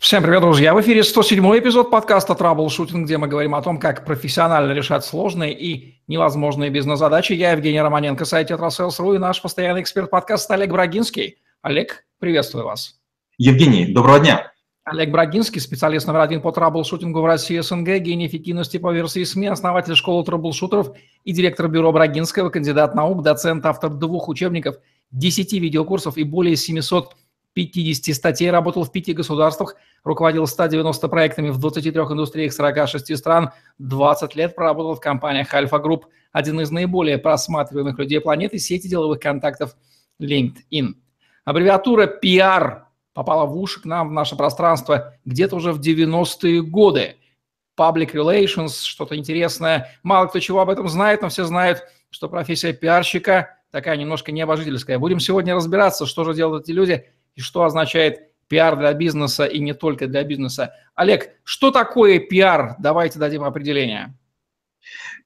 Всем привет, друзья! В эфире 107 эпизод подкаста «Траблшутинг», где мы говорим о том, как профессионально решать сложные и невозможные бизнес-задачи. Я Евгений Романенко, сайт «Tetrasales.ru» и наш постоянный эксперт подкаста Олег Брагинский. Олег, приветствую вас. Евгений, доброго дня. Олег Брагинский, специалист номер один по траблшутингу в России СНГ, гений эффективности по версии СМИ, основатель школы траблшутеров и директор бюро Брагинского, кандидат наук, доцент, автор двух учебников, 10 видеокурсов и более 700 50 статей, работал в пяти государствах, руководил 190 проектами в 23 индустриях 46 стран, 20 лет проработал в компаниях Альфа-Групп, один из наиболее просматриваемых людей планеты, сети деловых контактов LinkedIn. Аббревиатура PR попала в уши к нам, в наше пространство, где-то уже в 90-е годы. Public Relations, что-то интересное. Мало кто чего об этом знает, но все знают, что профессия пиарщика такая немножко необожительская. Будем сегодня разбираться, что же делают эти люди – и что означает пиар для бизнеса и не только для бизнеса. Олег, что такое пиар? Давайте дадим определение.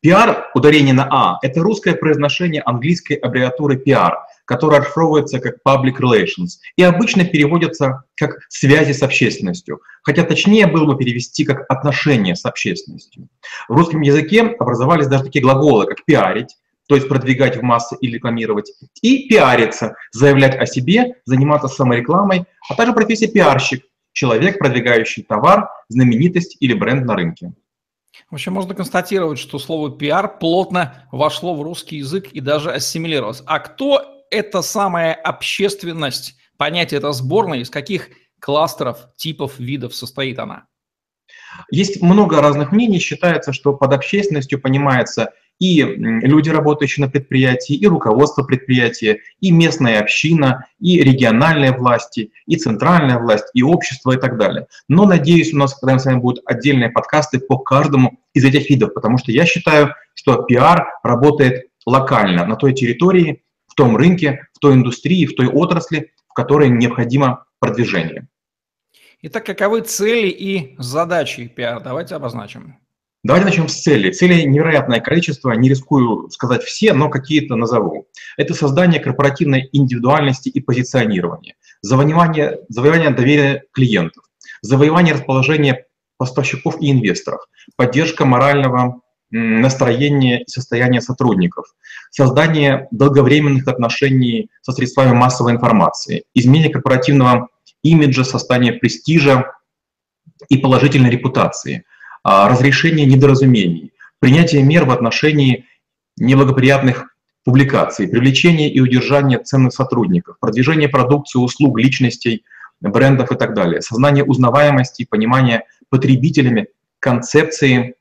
Пиар, ударение на А, это русское произношение английской аббревиатуры пиар, которая расшифровывается как public relations и обычно переводится как связи с общественностью, хотя точнее было бы перевести как отношения с общественностью. В русском языке образовались даже такие глаголы, как пиарить, то есть продвигать в массы и рекламировать, и пиариться, заявлять о себе, заниматься саморекламой, а также профессия пиарщик, человек, продвигающий товар, знаменитость или бренд на рынке. В общем, можно констатировать, что слово пиар плотно вошло в русский язык и даже ассимилировалось. А кто эта самая общественность? Понятие это сборное, из каких кластеров, типов, видов состоит она? Есть много разных мнений. Считается, что под общественностью понимается и люди, работающие на предприятии, и руководство предприятия, и местная община, и региональные власти, и центральная власть, и общество и так далее. Но надеюсь, у нас когда с вами будут отдельные подкасты по каждому из этих видов, потому что я считаю, что пиар работает локально, на той территории, в том рынке, в той индустрии, в той отрасли, в которой необходимо продвижение. Итак, каковы цели и задачи пиар? Давайте обозначим. Давайте начнем с цели. Цели невероятное количество, не рискую сказать все, но какие-то назову. Это создание корпоративной индивидуальности и позиционирования, завоевание, завоевание доверия клиентов, завоевание расположения поставщиков и инвесторов, поддержка морального настроения и состояния сотрудников, создание долговременных отношений со средствами массовой информации, изменение корпоративного имиджа, создание престижа и положительной репутации – разрешение недоразумений, принятие мер в отношении неблагоприятных публикаций, привлечение и удержание ценных сотрудников, продвижение продукции, услуг, личностей, брендов и так далее, сознание узнаваемости, понимание потребителями концепции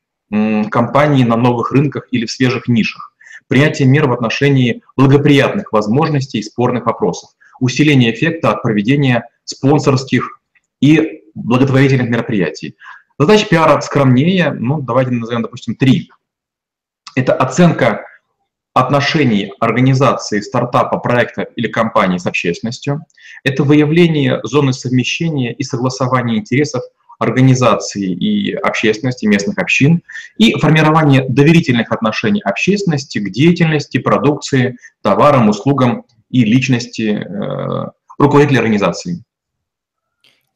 компании на новых рынках или в свежих нишах, принятие мер в отношении благоприятных возможностей и спорных вопросов, усиление эффекта от проведения спонсорских и благотворительных мероприятий, Задача пиара скромнее, ну, давайте назовем, допустим, три. Это оценка отношений организации, стартапа, проекта или компании с общественностью. Это выявление зоны совмещения и согласования интересов организации и общественности, местных общин, и формирование доверительных отношений общественности к деятельности, продукции, товарам, услугам и личности э, руководителя организации.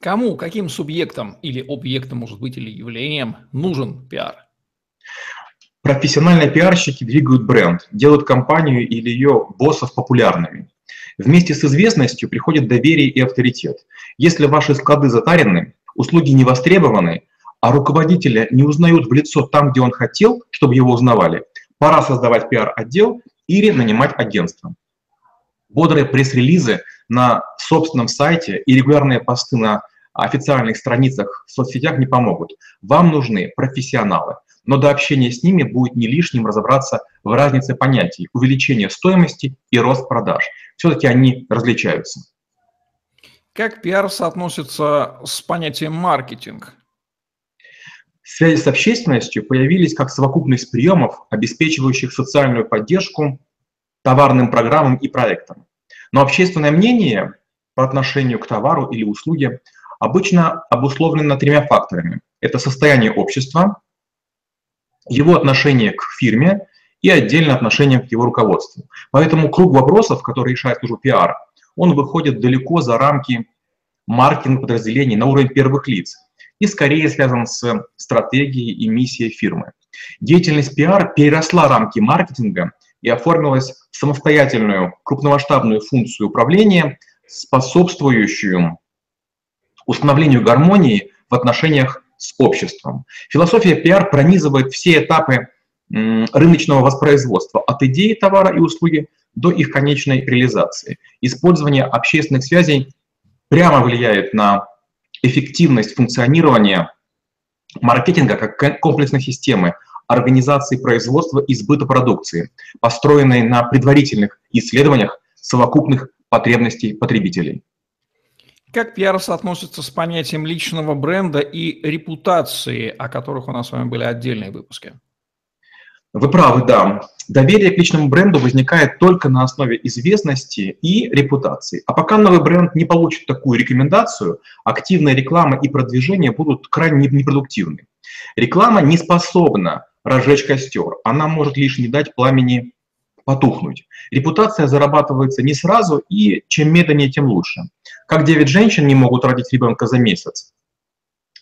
Кому, каким субъектом или объектом, может быть, или явлением нужен пиар? Профессиональные пиарщики двигают бренд, делают компанию или ее боссов популярными. Вместе с известностью приходит доверие и авторитет. Если ваши склады затарены, услуги не востребованы, а руководителя не узнают в лицо там, где он хотел, чтобы его узнавали, пора создавать пиар-отдел или нанимать агентство. Бодрые пресс-релизы на собственном сайте и регулярные посты на официальных страницах в соцсетях не помогут. Вам нужны профессионалы, но до общения с ними будет не лишним разобраться в разнице понятий увеличение стоимости и рост продаж. Все-таки они различаются. Как пиар соотносится с понятием маркетинг? Связи с общественностью появились как совокупность приемов, обеспечивающих социальную поддержку товарным программам и проектам. Но общественное мнение по отношению к товару или услуге обычно обусловлено тремя факторами. Это состояние общества, его отношение к фирме и отдельно отношение к его руководству. Поэтому круг вопросов, которые решает служба пиар, он выходит далеко за рамки маркетинг подразделений на уровень первых лиц и скорее связан с стратегией и миссией фирмы. Деятельность пиар переросла рамки маркетинга и оформилась самостоятельную крупномасштабную функцию управления, способствующую установлению гармонии в отношениях с обществом. Философия пиар пронизывает все этапы рыночного воспроизводства от идеи товара и услуги до их конечной реализации. Использование общественных связей прямо влияет на эффективность функционирования маркетинга как комплексной системы организации производства и сбыта продукции, построенной на предварительных исследованиях совокупных потребностей потребителей. Как пиар соотносится с понятием личного бренда и репутации, о которых у нас с вами были отдельные выпуски? Вы правы, да. Доверие к личному бренду возникает только на основе известности и репутации. А пока новый бренд не получит такую рекомендацию, активная реклама и продвижение будут крайне непродуктивны. Реклама не способна разжечь костер, она может лишь не дать пламени потухнуть. Репутация зарабатывается не сразу, и чем медленнее, тем лучше. Как 9 женщин не могут родить ребенка за месяц,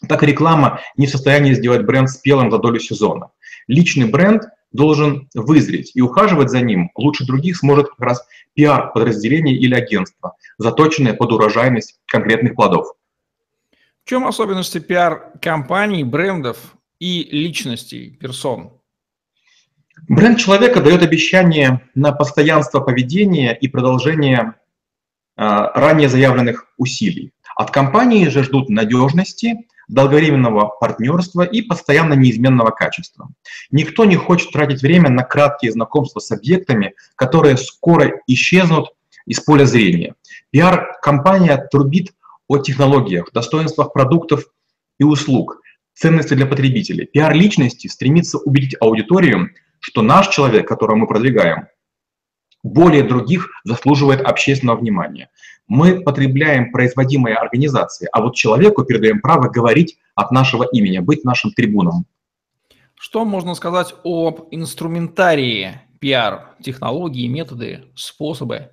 так и реклама не в состоянии сделать бренд спелым за долю сезона. Личный бренд должен вызреть, и ухаживать за ним лучше других сможет как раз пиар-подразделение или агентство, заточенное под урожайность конкретных плодов. В чем особенности пиар-компаний, брендов и личностей, персон? Бренд человека дает обещание на постоянство поведения и продолжение а, ранее заявленных усилий. От компании же ждут надежности, долговременного партнерства и постоянно неизменного качества. Никто не хочет тратить время на краткие знакомства с объектами, которые скоро исчезнут из поля зрения. Пиар-компания трубит о технологиях, достоинствах продуктов и услуг, ценности для потребителей. Пиар-личности стремится убедить аудиторию, что наш человек, которого мы продвигаем, более других заслуживает общественного внимания. Мы потребляем производимые организации, а вот человеку передаем право говорить от нашего имени, быть нашим трибуном. Что можно сказать об инструментарии пиар, технологии, методы, способы?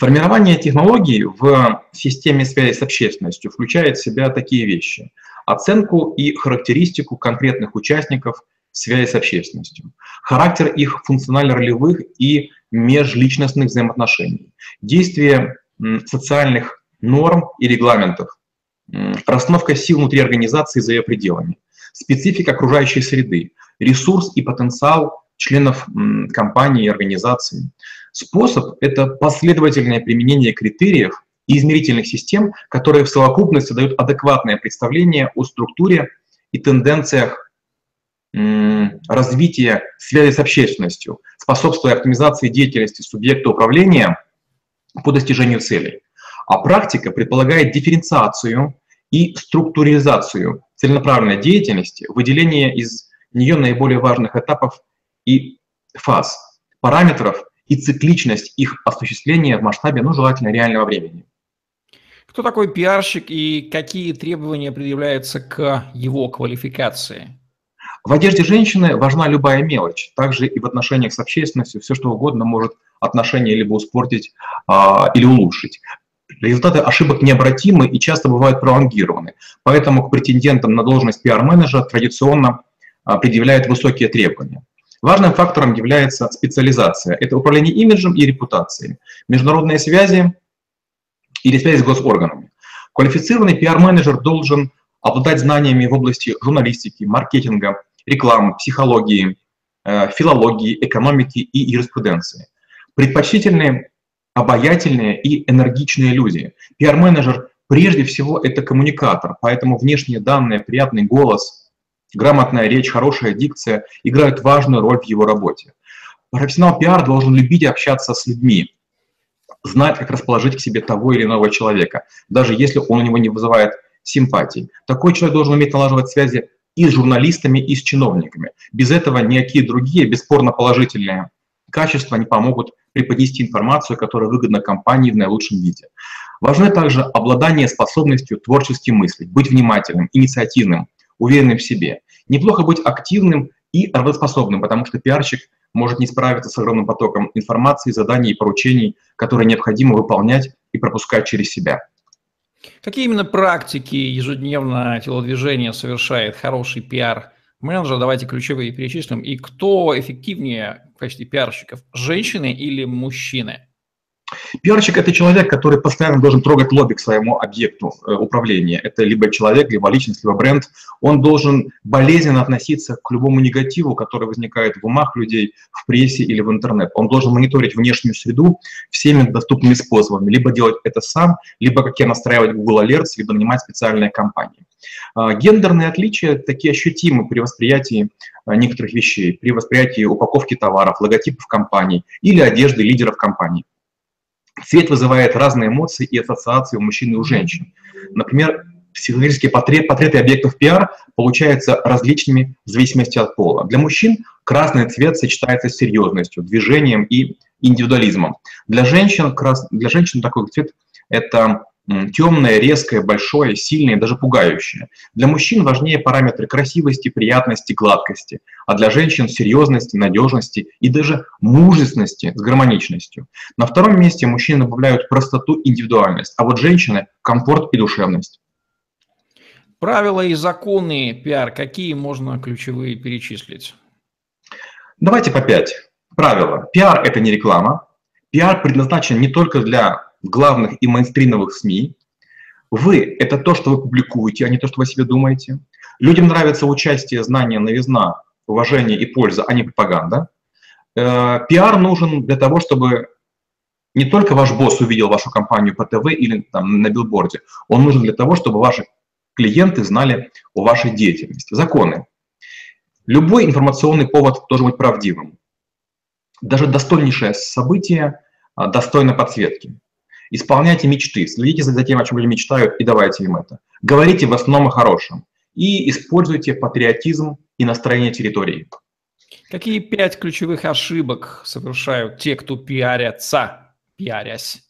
Формирование технологий в системе связи с общественностью включает в себя такие вещи. Оценку и характеристику конкретных участников связи с общественностью, характер их функционально-ролевых и межличностных взаимоотношений, действие социальных норм и регламентов, расстановка сил внутри организации за ее пределами, специфика окружающей среды, ресурс и потенциал членов компании и организации. Способ – это последовательное применение критериев и измерительных систем, которые в совокупности дают адекватное представление о структуре и тенденциях развития связи с общественностью, способствуя оптимизации деятельности субъекта управления по достижению целей. А практика предполагает дифференциацию и структуризацию целенаправленной деятельности, выделение из нее наиболее важных этапов и фаз, параметров и цикличность их осуществления в масштабе, ну, желательно реального времени. Кто такой пиарщик и какие требования предъявляются к его квалификации? В одежде женщины важна любая мелочь. Также и в отношениях с общественностью все что угодно может отношения либо испортить а, или улучшить. Результаты ошибок необратимы и часто бывают пролонгированы. Поэтому к претендентам на должность пиар-менеджера традиционно а, предъявляют высокие требования. Важным фактором является специализация. Это управление имиджем и репутацией, международные связи или связи с госорганами. Квалифицированный пиар-менеджер должен обладать знаниями в области журналистики, маркетинга, рекламы, психологии, э, филологии, экономики и юриспруденции. Предпочтительные, обаятельные и энергичные люди. Пиар-менеджер прежде всего это коммуникатор, поэтому внешние данные, приятный голос, грамотная речь, хорошая дикция играют важную роль в его работе. Профессионал пиар должен любить общаться с людьми, знать, как расположить к себе того или иного человека, даже если он у него не вызывает симпатий. Такой человек должен уметь налаживать связи и с журналистами, и с чиновниками. Без этого никакие другие, бесспорно положительные качества не помогут преподнести информацию, которая выгодна компании в наилучшем виде. Важно также обладание способностью творчески мыслить, быть внимательным, инициативным, уверенным в себе. Неплохо быть активным и работоспособным, потому что пиарщик может не справиться с огромным потоком информации, заданий и поручений, которые необходимо выполнять и пропускать через себя. Какие именно практики ежедневно телодвижения совершает хороший пиар-менеджер? Давайте ключевые перечислим. И кто эффективнее в качестве пиарщиков, женщины или мужчины? Пиарщик – это человек, который постоянно должен трогать лобби своему объекту э, управления. Это либо человек, либо личность, либо бренд. Он должен болезненно относиться к любому негативу, который возникает в умах людей, в прессе или в интернет. Он должен мониторить внешнюю среду всеми доступными способами. Либо делать это сам, либо, как я, настраивать Google Alerts, либо нанимать специальные компании. А, гендерные отличия такие ощутимы при восприятии а, некоторых вещей, при восприятии упаковки товаров, логотипов компаний или одежды лидеров компаний. Цвет вызывает разные эмоции и ассоциации у мужчин и у женщин. Например, психологические портреты, портреты объектов пиар получаются различными в зависимости от пола. Для мужчин красный цвет сочетается с серьезностью, движением и индивидуализмом. Для женщин, крас... для женщин такой цвет – это темное, резкое, большое, сильное даже пугающее. Для мужчин важнее параметры красивости, приятности, гладкости, а для женщин серьезности, надежности и даже мужественности с гармоничностью. На втором месте мужчины добавляют простоту, индивидуальность, а вот женщины – комфорт и душевность. Правила и законы пиар, какие можно ключевые перечислить? Давайте по пять. Правила. Пиар – это не реклама. Пиар предназначен не только для главных и мейнстримовых СМИ. Вы – это то, что вы публикуете, а не то, что вы о себе думаете. Людям нравится участие, знание, новизна, уважение и польза, а не пропаганда. Э, пиар нужен для того, чтобы не только ваш босс увидел вашу компанию по ТВ или там, на билборде, он нужен для того, чтобы ваши клиенты знали о вашей деятельности. Законы. Любой информационный повод должен быть правдивым. Даже достойнейшее событие а, достойно подсветки. Исполняйте мечты, следите за тем, о чем люди мечтают, и давайте им это. Говорите в основном о хорошем. И используйте патриотизм и настроение территории. Какие пять ключевых ошибок совершают те, кто пиарятся, пиарясь?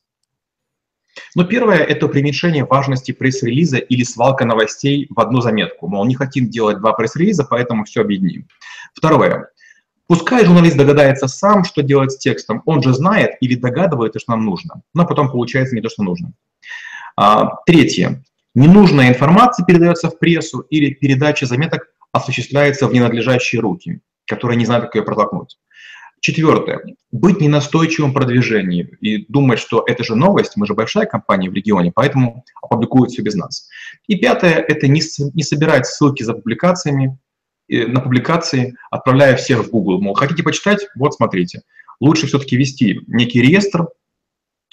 Ну, первое – это преуменьшение важности пресс-релиза или свалка новостей в одну заметку. Мол, не хотим делать два пресс-релиза, поэтому все объединим. Второе Пускай журналист догадается сам, что делать с текстом, он же знает или догадывается, что нам нужно, но потом получается не то, что нужно. А, третье. Ненужная информация передается в прессу или передача заметок осуществляется в ненадлежащие руки, которые не знают, как ее протолкнуть. Четвертое. Быть ненастойчивым в продвижении и думать, что это же новость, мы же большая компания в регионе, поэтому опубликуют все без нас. И пятое – это не, не собирать ссылки за публикациями, на публикации, отправляя всех в Google. Мол, хотите почитать? Вот, смотрите. Лучше все-таки вести некий реестр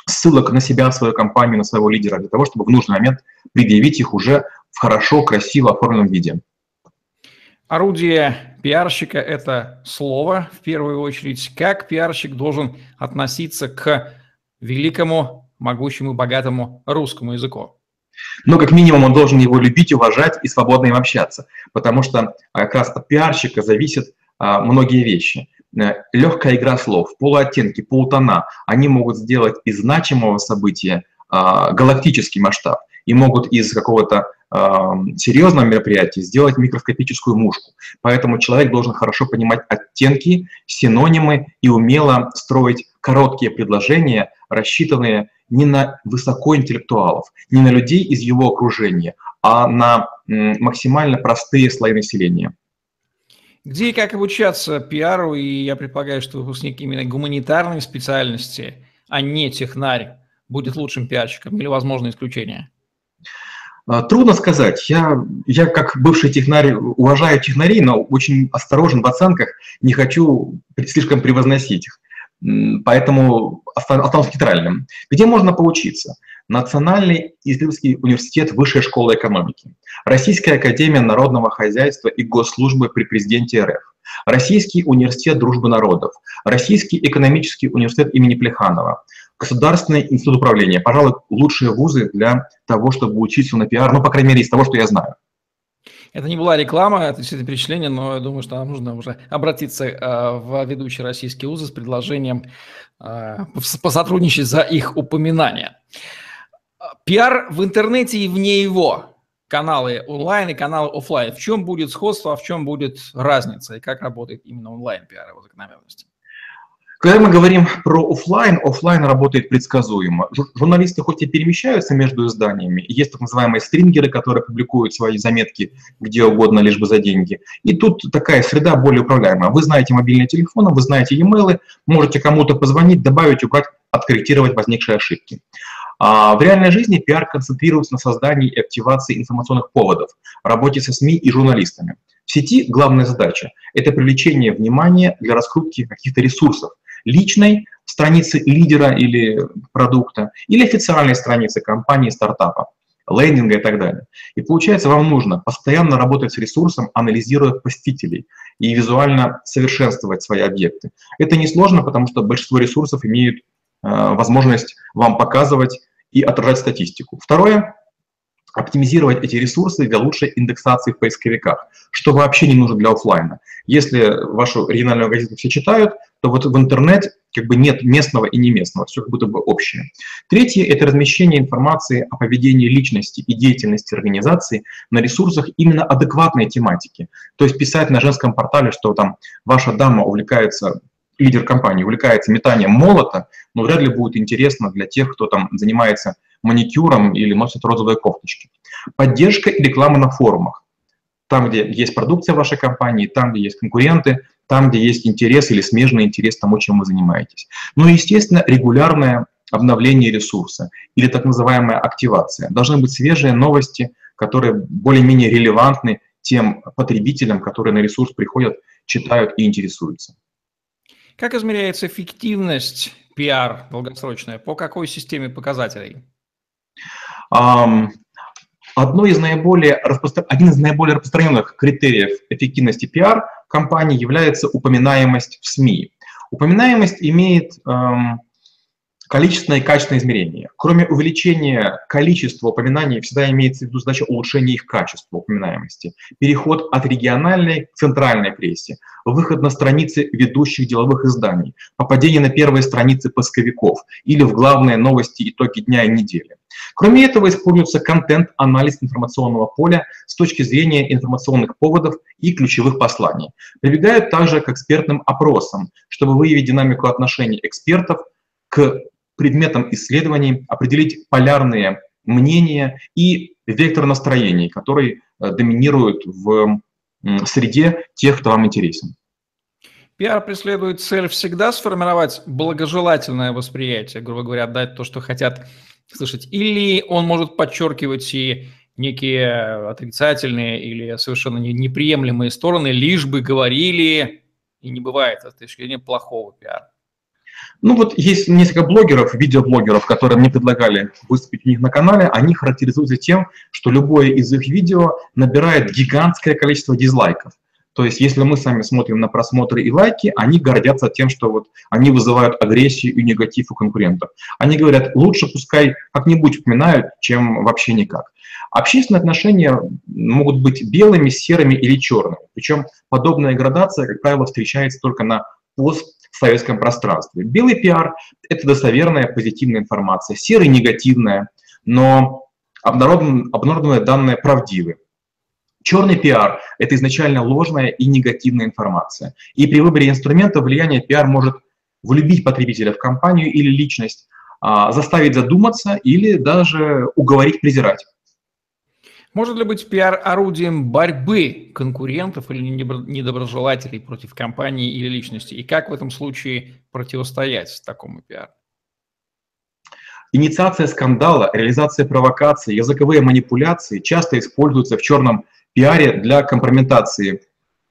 ссылок на себя, свою компанию, на своего лидера, для того, чтобы в нужный момент предъявить их уже в хорошо, красиво оформленном виде. Орудие пиарщика – это слово, в первую очередь. Как пиарщик должен относиться к великому, могучему, богатому русскому языку? Но как минимум он должен его любить, уважать и свободно им общаться, потому что а, как раз от пиарщика зависят а, многие вещи. Э, Легкая игра слов, полуоттенки, полутона, они могут сделать из значимого события а, галактический масштаб и могут из какого-то серьезного мероприятия сделать микроскопическую мушку. Поэтому человек должен хорошо понимать оттенки, синонимы и умело строить короткие предложения, рассчитанные не на высокоинтеллектуалов, не на людей из его окружения, а на максимально простые слои населения. Где и как обучаться пиару, и я предполагаю, что выпускник именно гуманитарной специальности, а не технарь, будет лучшим пиарщиком или возможно исключение? А, трудно сказать. Я, я как бывший технарь уважаю технарей, но очень осторожен в оценках, не хочу слишком превозносить их. Поэтому останусь нейтральным. Где можно поучиться? Национальный исследовательский университет Высшей школы экономики, Российская академия народного хозяйства и госслужбы при президенте РФ, Российский университет дружбы народов, Российский экономический университет имени Плеханова, Государственный институт управления. Пожалуй, лучшие вузы для того, чтобы учиться на пиар, ну, по крайней мере, из того, что я знаю. Это не была реклама, это действительно перечисление, но я думаю, что нам нужно уже обратиться э, в ведущий российский УЗы с предложением э, посотрудничать за их упоминание. Пиар в интернете и вне его. Каналы онлайн и каналы офлайн. В чем будет сходство, а в чем будет разница и как работает именно онлайн пиар его закономерности? Когда мы говорим про офлайн, офлайн работает предсказуемо. Журналисты хоть и перемещаются между изданиями, есть так называемые стрингеры, которые публикуют свои заметки где угодно, лишь бы за деньги. И тут такая среда более управляемая. Вы знаете мобильные телефоны, вы знаете e-mail, можете кому-то позвонить, добавить, убрать, откорректировать возникшие ошибки. А в реальной жизни пиар концентрируется на создании и активации информационных поводов, работе со СМИ и журналистами. В сети главная задача – это привлечение внимания для раскрутки каких-то ресурсов, личной страницы лидера или продукта, или официальной страницы компании, стартапа, лендинга и так далее. И получается, вам нужно постоянно работать с ресурсом, анализируя посетителей и визуально совершенствовать свои объекты. Это несложно, потому что большинство ресурсов имеют э, возможность вам показывать и отражать статистику. Второе оптимизировать эти ресурсы для лучшей индексации в поисковиках, что вообще не нужно для офлайна. Если вашу региональную газету все читают, то вот в интернет как бы нет местного и не местного, все как будто бы общее. Третье – это размещение информации о поведении личности и деятельности организации на ресурсах именно адекватной тематики. То есть писать на женском портале, что там ваша дама увлекается лидер компании увлекается метанием молота, но вряд ли будет интересно для тех, кто там занимается маникюром или носит розовые кофточки. Поддержка и реклама на форумах. Там, где есть продукция вашей компании, там, где есть конкуренты, там, где есть интерес или смежный интерес тому, чем вы занимаетесь. Ну и, естественно, регулярное обновление ресурса или так называемая активация. Должны быть свежие новости, которые более-менее релевантны тем потребителям, которые на ресурс приходят, читают и интересуются. Как измеряется эффективность пиар долгосрочная? По какой системе показателей? Um, одно из наиболее распро... Один из наиболее распространенных критериев эффективности пиар компании является упоминаемость в СМИ. Упоминаемость имеет эм, количественное и качественное измерение. Кроме увеличения количества упоминаний, всегда имеется в виду задача улучшения их качества упоминаемости. Переход от региональной к центральной прессе, выход на страницы ведущих деловых изданий, попадение на первые страницы поисковиков или в главные новости итоги дня и недели. Кроме этого, используется контент-анализ информационного поля с точки зрения информационных поводов и ключевых посланий. Прибегают также к экспертным опросам, чтобы выявить динамику отношений экспертов к предметом исследований, определить полярные мнения и вектор настроений, который э, доминирует в среде тех, кто вам интересен. Пиар преследует цель всегда сформировать благожелательное восприятие, грубо говоря, дать то, что хотят слышать, или он может подчеркивать и некие отрицательные или совершенно неприемлемые стороны, лишь бы говорили, и не бывает с точки зрения плохого пиара. Ну вот есть несколько блогеров, видеоблогеров, которые мне предлагали выступить у них на канале. Они характеризуются тем, что любое из их видео набирает гигантское количество дизлайков. То есть, если мы сами смотрим на просмотры и лайки, они гордятся тем, что вот они вызывают агрессию и негатив у конкурентов. Они говорят, лучше пускай как-нибудь упоминают, чем вообще никак. Общественные отношения могут быть белыми, серыми или черными. Причем подобная градация, как правило, встречается только на пост в советском пространстве. Белый пиар – это достоверная позитивная информация, серый – негативная, но обнародованные данные правдивы. Черный пиар – это изначально ложная и негативная информация. И при выборе инструмента влияние пиар может влюбить потребителя в компанию или личность, а, заставить задуматься или даже уговорить презирать. Может ли быть пиар орудием борьбы конкурентов или недоброжелателей против компании или личности? И как в этом случае противостоять такому пиару? Инициация скандала, реализация провокаций, языковые манипуляции часто используются в черном пиаре для компрометации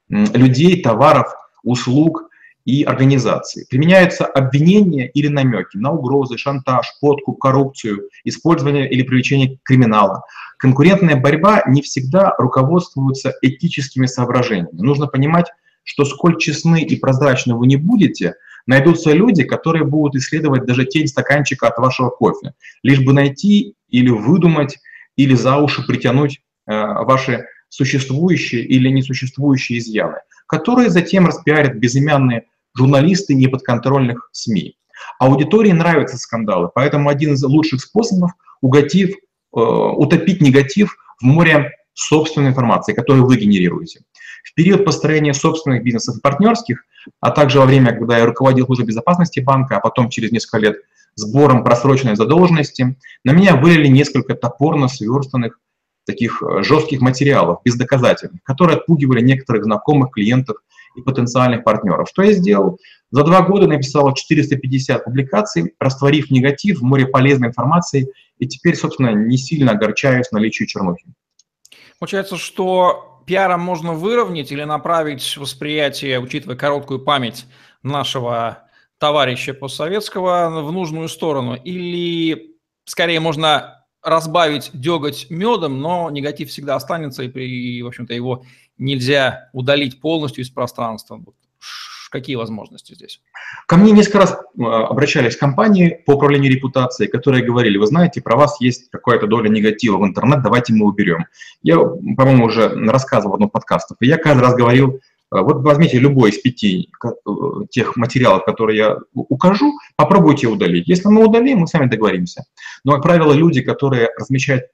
людей, товаров, услуг и организаций. Применяются обвинения или намеки на угрозы, шантаж, подкуп, коррупцию, использование или привлечение криминала. Конкурентная борьба не всегда руководствуется этическими соображениями. Нужно понимать, что сколь честны и прозрачны вы не будете, найдутся люди, которые будут исследовать даже тень стаканчика от вашего кофе, лишь бы найти или выдумать, или за уши притянуть э, ваши существующие или несуществующие изъяны, которые затем распиарят безымянные журналисты неподконтрольных СМИ. Аудитории нравятся скандалы, поэтому один из лучших способов уготив Э, утопить негатив в море собственной информации, которую вы генерируете. В период построения собственных бизнесов и партнерских а также во время, когда я руководил службой безопасности банка, а потом через несколько лет сбором просроченной задолженности, на меня вылили несколько топорно сверстанных таких э, жестких материалов, бездоказательных, которые отпугивали некоторых знакомых клиентов и потенциальных партнеров. Что я сделал? За два года написал 450 публикаций, растворив негатив в море полезной информации, и теперь, собственно, не сильно огорчаюсь наличию чернухи. Получается, что пиаром можно выровнять или направить восприятие, учитывая короткую память нашего товарища постсоветского, в нужную сторону? Или скорее можно разбавить деготь медом, но негатив всегда останется, и, и в общем-то, его нельзя удалить полностью из пространства. Какие возможности здесь? Ко мне несколько раз э, обращались компании по управлению репутацией, которые говорили, вы знаете, про вас есть какая-то доля негатива в интернет, давайте мы уберем. Я, по-моему, уже рассказывал в одном подкастах, и я каждый раз говорил, вот возьмите любой из пяти э, тех материалов, которые я укажу, попробуйте удалить. Если мы удалим, мы сами договоримся. Но, как правило, люди, которые размещают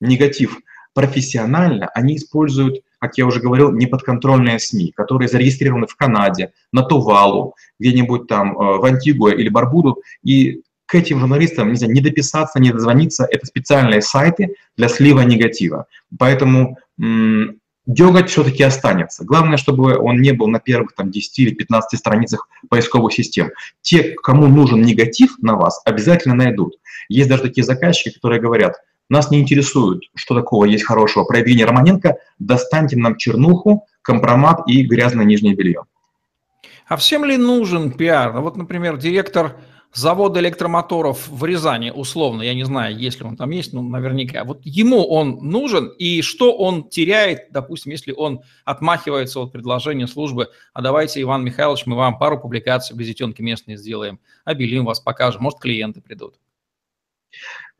негатив профессионально, они используют как я уже говорил, неподконтрольные СМИ, которые зарегистрированы в Канаде, на Тувалу, где-нибудь там э, в Антигуа или Барбуду, и к этим журналистам нельзя не дописаться, не дозвониться. Это специальные сайты для слива негатива. Поэтому деготь все-таки останется. Главное, чтобы он не был на первых там, 10 или 15 страницах поисковых систем. Те, кому нужен негатив на вас, обязательно найдут. Есть даже такие заказчики, которые говорят – нас не интересует, что такого есть хорошего про Евгения Романенко. Достаньте нам чернуху, компромат и грязное нижнее белье. А всем ли нужен пиар? Ну, вот, например, директор завода электромоторов в Рязани, условно, я не знаю, если он там есть, но наверняка. Вот ему он нужен, и что он теряет, допустим, если он отмахивается от предложения службы, а давайте, Иван Михайлович, мы вам пару публикаций газетенки местные сделаем, обелим вас, покажем, может, клиенты придут.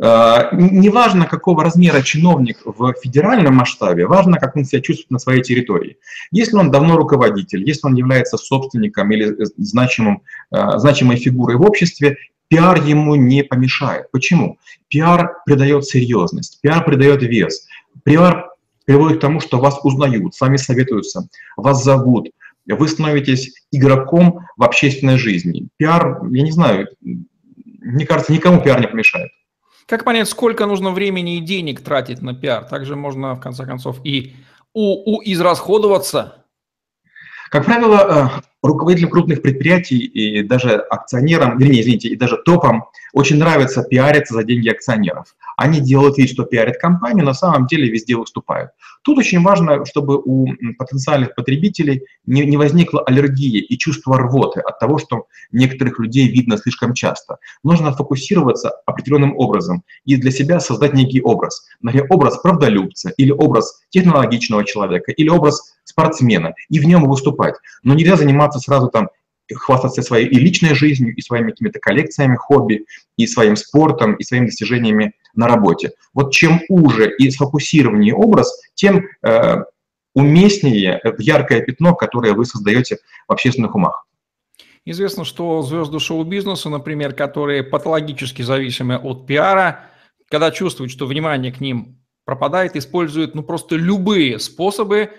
Э, неважно, какого размера чиновник в федеральном масштабе, важно, как он себя чувствует на своей территории. Если он давно руководитель, если он является собственником или значимым, э, значимой фигурой в обществе, пиар ему не помешает. Почему? Пиар придает серьезность, пиар придает вес, пиар приводит к тому, что вас узнают, с вами советуются, вас зовут, вы становитесь игроком в общественной жизни. Пиар, я не знаю, мне кажется, никому пиар не помешает. Как понять, сколько нужно времени и денег тратить на пиар? Также можно, в конце концов, и у, у израсходоваться. Как правило, э, руководителям крупных предприятий и даже акционерам, вернее, извините, и даже топам очень нравится пиариться за деньги акционеров. Они делают вид, что пиарят компанию, на самом деле везде выступают. Тут очень важно, чтобы у потенциальных потребителей не, не возникла аллергия и чувство рвоты от того, что некоторых людей видно слишком часто. Нужно фокусироваться определенным образом и для себя создать некий образ. Например, образ правдолюбца или образ технологичного человека или образ спортсмена и в нем выступать. Но нельзя заниматься сразу там хвастаться своей и личной жизнью, и своими какими-то коллекциями, хобби, и своим спортом, и своими достижениями на работе. Вот чем уже и сфокусированнее образ, тем э, уместнее яркое пятно, которое вы создаете в общественных умах. Известно, что звезды шоу-бизнеса, например, которые патологически зависимы от пиара, когда чувствуют, что внимание к ним пропадает, используют ну, просто любые способы,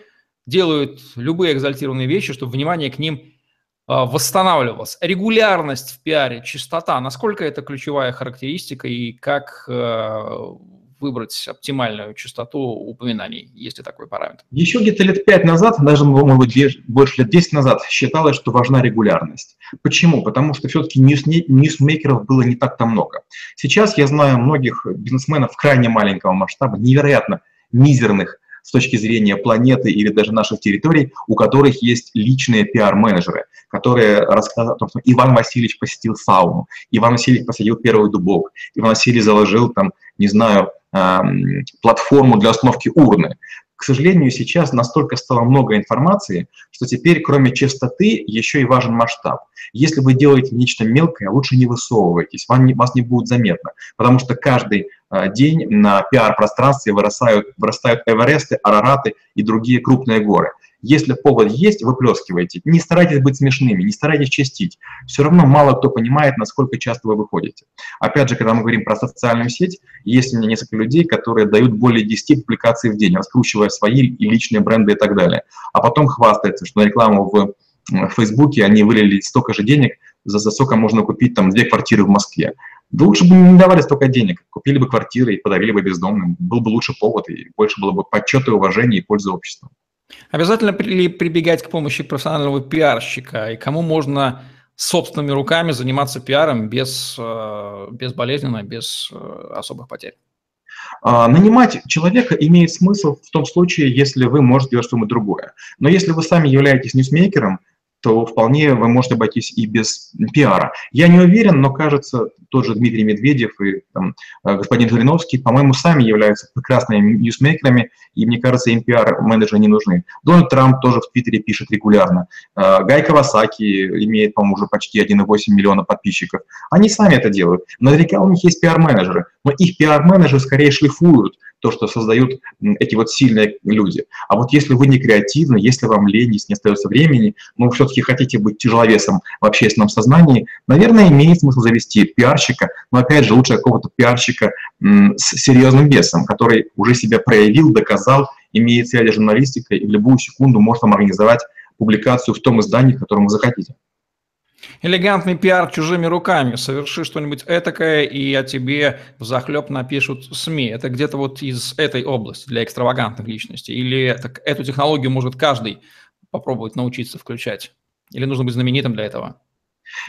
делают любые экзальтированные вещи, чтобы внимание к ним а, восстанавливалась. Регулярность в пиаре, частота, насколько это ключевая характеристика и как э, выбрать оптимальную частоту упоминаний, если такой параметр? Еще где-то лет пять назад, даже, может быть, больше лет 10 назад, считалось, что важна регулярность. Почему? Потому что все-таки ньюс ньюсмейкеров было не так-то много. Сейчас я знаю многих бизнесменов крайне маленького масштаба, невероятно мизерных с точки зрения планеты или даже наших территорий, у которых есть личные пиар-менеджеры, которые рассказывают о том, что Иван Васильевич посетил сауну, Иван Васильевич посадил первый дубок, Иван Васильевич заложил там, не знаю, платформу для установки урны. К сожалению, сейчас настолько стало много информации, что теперь, кроме частоты, еще и важен масштаб. Если вы делаете нечто мелкое, лучше не высовывайтесь, вам не, вас не будет заметно, потому что каждый а, день на пиар-пространстве вырастают, вырастают Эвересты, Арараты и другие крупные горы. Если повод есть, выплескивайте. Не старайтесь быть смешными, не старайтесь чистить. Все равно мало кто понимает, насколько часто вы выходите. Опять же, когда мы говорим про социальную сеть, есть у меня несколько людей, которые дают более 10 публикаций в день, раскручивая свои и личные бренды и так далее. А потом хвастаются, что на рекламу в в Фейсбуке они вылили столько же денег, за, за сколько можно купить там две квартиры в Москве. Да лучше бы не давали столько денег, купили бы квартиры и подарили бы бездомным. Был бы лучше повод, и больше было бы почета, уважения и пользы обществу. Обязательно ли прибегать к помощи профессионального пиарщика? И кому можно собственными руками заниматься пиаром без, э, безболезненно, без э, особых потерь? А, нанимать человека имеет смысл в том случае, если вы можете делать что-нибудь другое. Но если вы сами являетесь ньюсмейкером, то вполне вы можете обойтись и без пиара. Я не уверен, но кажется, тот же Дмитрий Медведев и там, э, господин Жириновский, по-моему, сами являются прекрасными ньюсмейкерами, и мне кажется, им пиар-менеджеры не нужны. Дональд Трамп тоже в Твиттере пишет регулярно. Э, Гай Кавасаки имеет, по-моему, уже почти 1,8 миллиона подписчиков. Они сами это делают. Наверняка у них есть пиар-менеджеры, но их пиар-менеджеры скорее шлифуют то, что создают эти вот сильные люди. А вот если вы не креативны, если вам лень, если не остается времени, но вы все-таки хотите быть тяжеловесом в общественном сознании, наверное, имеет смысл завести пиарщика, но опять же лучше какого-то пиарщика с серьезным весом, который уже себя проявил, доказал, имеет связи с журналистикой и в любую секунду может вам организовать публикацию в том издании, в котором вы захотите. Элегантный пиар чужими руками. Соверши что-нибудь этакое, и о тебе в захлеб напишут СМИ. Это где-то вот из этой области для экстравагантных личностей. Или так, эту технологию может каждый попробовать научиться включать? Или нужно быть знаменитым для этого?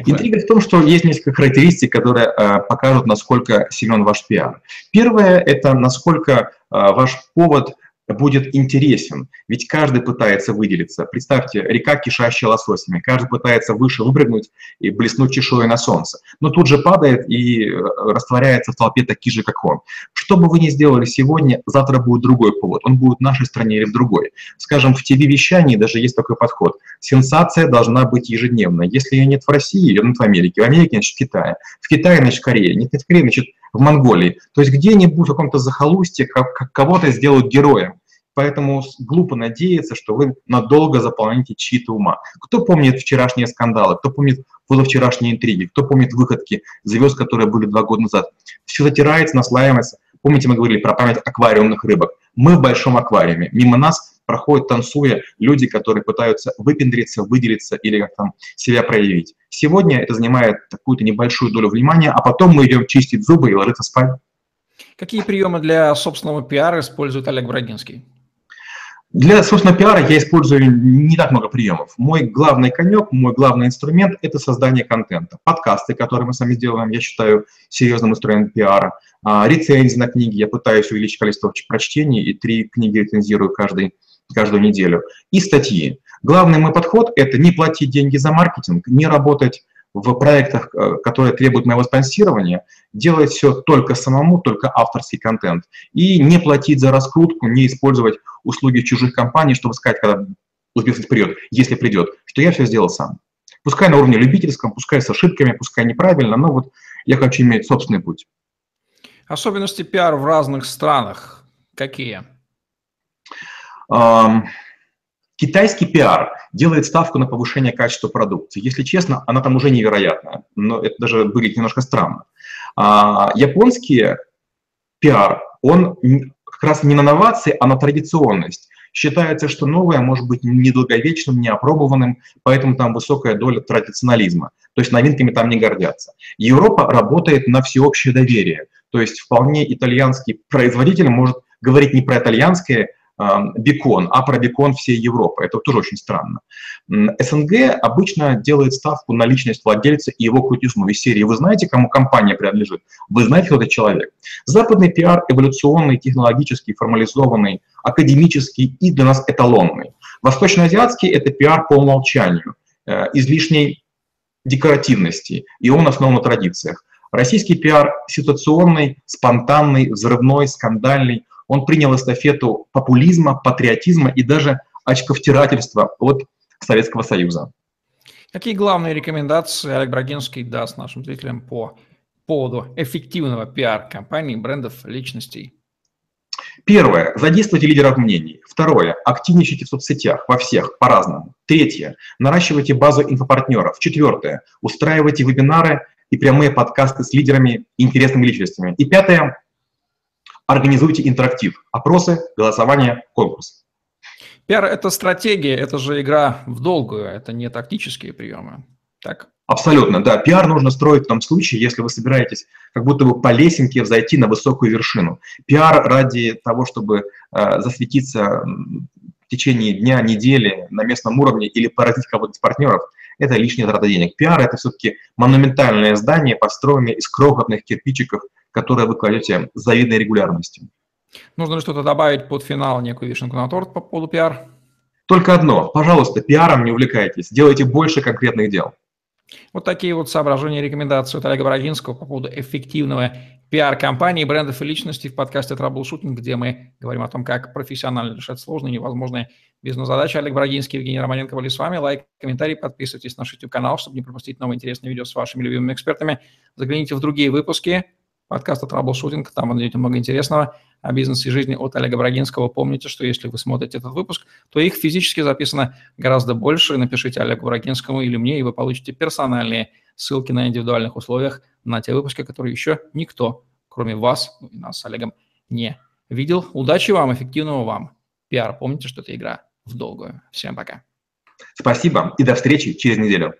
Интрига в том, что есть несколько характеристик, которые э, покажут, насколько силен ваш пиар. Первое – это насколько э, ваш повод будет интересен. Ведь каждый пытается выделиться. Представьте, река, кишащая лососями. Каждый пытается выше выпрыгнуть и блеснуть чешуей на солнце. Но тут же падает и э, растворяется в толпе такие же, как он. Что бы вы ни сделали сегодня, завтра будет другой повод. Он будет в нашей стране или в другой. Скажем, в ТВ-вещании даже есть такой подход. Сенсация должна быть ежедневной. Если ее нет в России, ее нет в Америке. В Америке, значит, в Китае. В Китае, значит, в Корее. Нет, нет в Корее, значит, в Монголии. То есть где-нибудь в каком-то захолустье кого-то сделают героем. Поэтому глупо надеяться, что вы надолго заполните чьи-то ума. Кто помнит вчерашние скандалы, кто помнит позавчерашние интриги, кто помнит выходки звезд, которые были два года назад. Все затирается, наслаивается. Помните, мы говорили про память аквариумных рыбок. Мы в большом аквариуме. Мимо нас проходят, танцуя, люди, которые пытаются выпендриться, выделиться или как там себя проявить. Сегодня это занимает какую-то небольшую долю внимания, а потом мы идем чистить зубы и ложиться спать. Какие приемы для собственного пиара использует Олег Брагинский? Для, собственно, пиара я использую не так много приемов. Мой главный конек, мой главный инструмент – это создание контента. Подкасты, которые мы сами делаем, я считаю серьезным инструментом пиара. А, рецензии на книги, я пытаюсь увеличить количество прочтений, и три книги рецензирую каждый, каждую неделю. И статьи. Главный мой подход – это не платить деньги за маркетинг, не работать в проектах, э, которые требуют моего спонсирования, делать все только самому, только авторский контент. И не платить за раскрутку, не использовать услуги чужих компаний, чтобы сказать, когда успешность придет, если придет, что я все сделал сам. Пускай на уровне любительском, пускай с ошибками, пускай неправильно, но вот я хочу иметь собственный путь. Особенности пиар в разных странах какие? Китайский пиар делает ставку на повышение качества продукции. Если честно, она там уже невероятная, но это даже выглядит немножко странно. А, японский пиар, он как раз не на новации, а на традиционность. Считается, что новое может быть недолговечным, неопробованным, поэтому там высокая доля традиционализма. То есть новинками там не гордятся. Европа работает на всеобщее доверие. То есть вполне итальянский производитель может говорить не про итальянское, бекон, а про бекон всей Европы. Это тоже очень странно. СНГ обычно делает ставку на личность владельца и его крутизну из серии. Вы знаете, кому компания принадлежит? Вы знаете, кто этот человек? Западный пиар эволюционный, технологический, формализованный, академический и для нас эталонный. Восточноазиатский – это пиар по умолчанию, э, излишней декоративности, и он основан на традициях. Российский пиар ситуационный, спонтанный, взрывной, скандальный, он принял эстафету популизма, патриотизма и даже очковтирательства от Советского Союза. Какие главные рекомендации Олег Брагинский даст нашим зрителям по поводу эффективного пиар-компаний, брендов, личностей? Первое. Задействуйте лидеров мнений. Второе. Активничайте в соцсетях, во всех, по-разному. Третье. Наращивайте базу инфопартнеров. Четвертое. Устраивайте вебинары и прямые подкасты с лидерами и интересными личностями. И пятое. Организуйте интерактив, опросы, голосование, конкурс. Пиар – это стратегия, это же игра в долгую, это не тактические приемы. Так? Абсолютно, да. Пиар нужно строить в том случае, если вы собираетесь как будто бы по лесенке взойти на высокую вершину. Пиар ради того, чтобы э, засветиться в течение дня, недели на местном уровне или поразить кого-то из партнеров, это лишняя трата денег. Пиар – это все-таки монументальное здание, построенное из крохотных кирпичиков, которые вы кладете с завидной регулярностью. Нужно ли что-то добавить под финал, некую вишенку на торт по поводу пиар? Только одно. Пожалуйста, пиаром не увлекайтесь. Делайте больше конкретных дел. Вот такие вот соображения и рекомендации от Олега Брагинского по поводу эффективного пиар-компании, брендов и личностей в подкасте «Траблшутинг», где мы говорим о том, как профессионально решать сложные невозможные бизнес-задачи. Олег Брагинский, Евгений Романенко были с вами. Лайк, комментарий, подписывайтесь на наш YouTube-канал, чтобы не пропустить новые интересные видео с вашими любимыми экспертами. Загляните в другие выпуски подкаста «Траблшутинг», там вы найдете много интересного о бизнесе и жизни от Олега Брагинского. Помните, что если вы смотрите этот выпуск, то их физически записано гораздо больше. Напишите Олегу Брагинскому или мне, и вы получите персональные ссылки на индивидуальных условиях на те выпуски, которые еще никто, кроме вас и нас с Олегом, не видел. Удачи вам, эффективного вам пиара. Помните, что это игра в долгую. Всем пока. Спасибо и до встречи через неделю.